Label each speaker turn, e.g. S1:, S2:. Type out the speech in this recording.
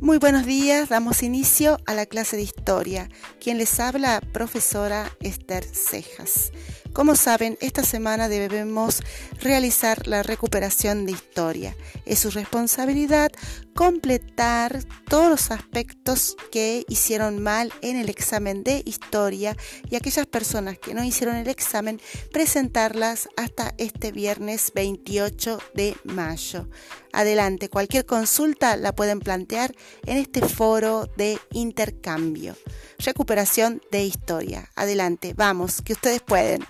S1: Muy buenos días, damos inicio a la clase de historia. Quien les habla, profesora Esther Cejas. Como saben, esta semana debemos realizar la recuperación de historia. Es su responsabilidad completar todos los aspectos que hicieron mal en el examen de historia y aquellas personas que no hicieron el examen presentarlas hasta este viernes 28 de mayo. Adelante, cualquier consulta la pueden plantear en este foro de intercambio. Recuperación de historia. Adelante, vamos, que ustedes pueden.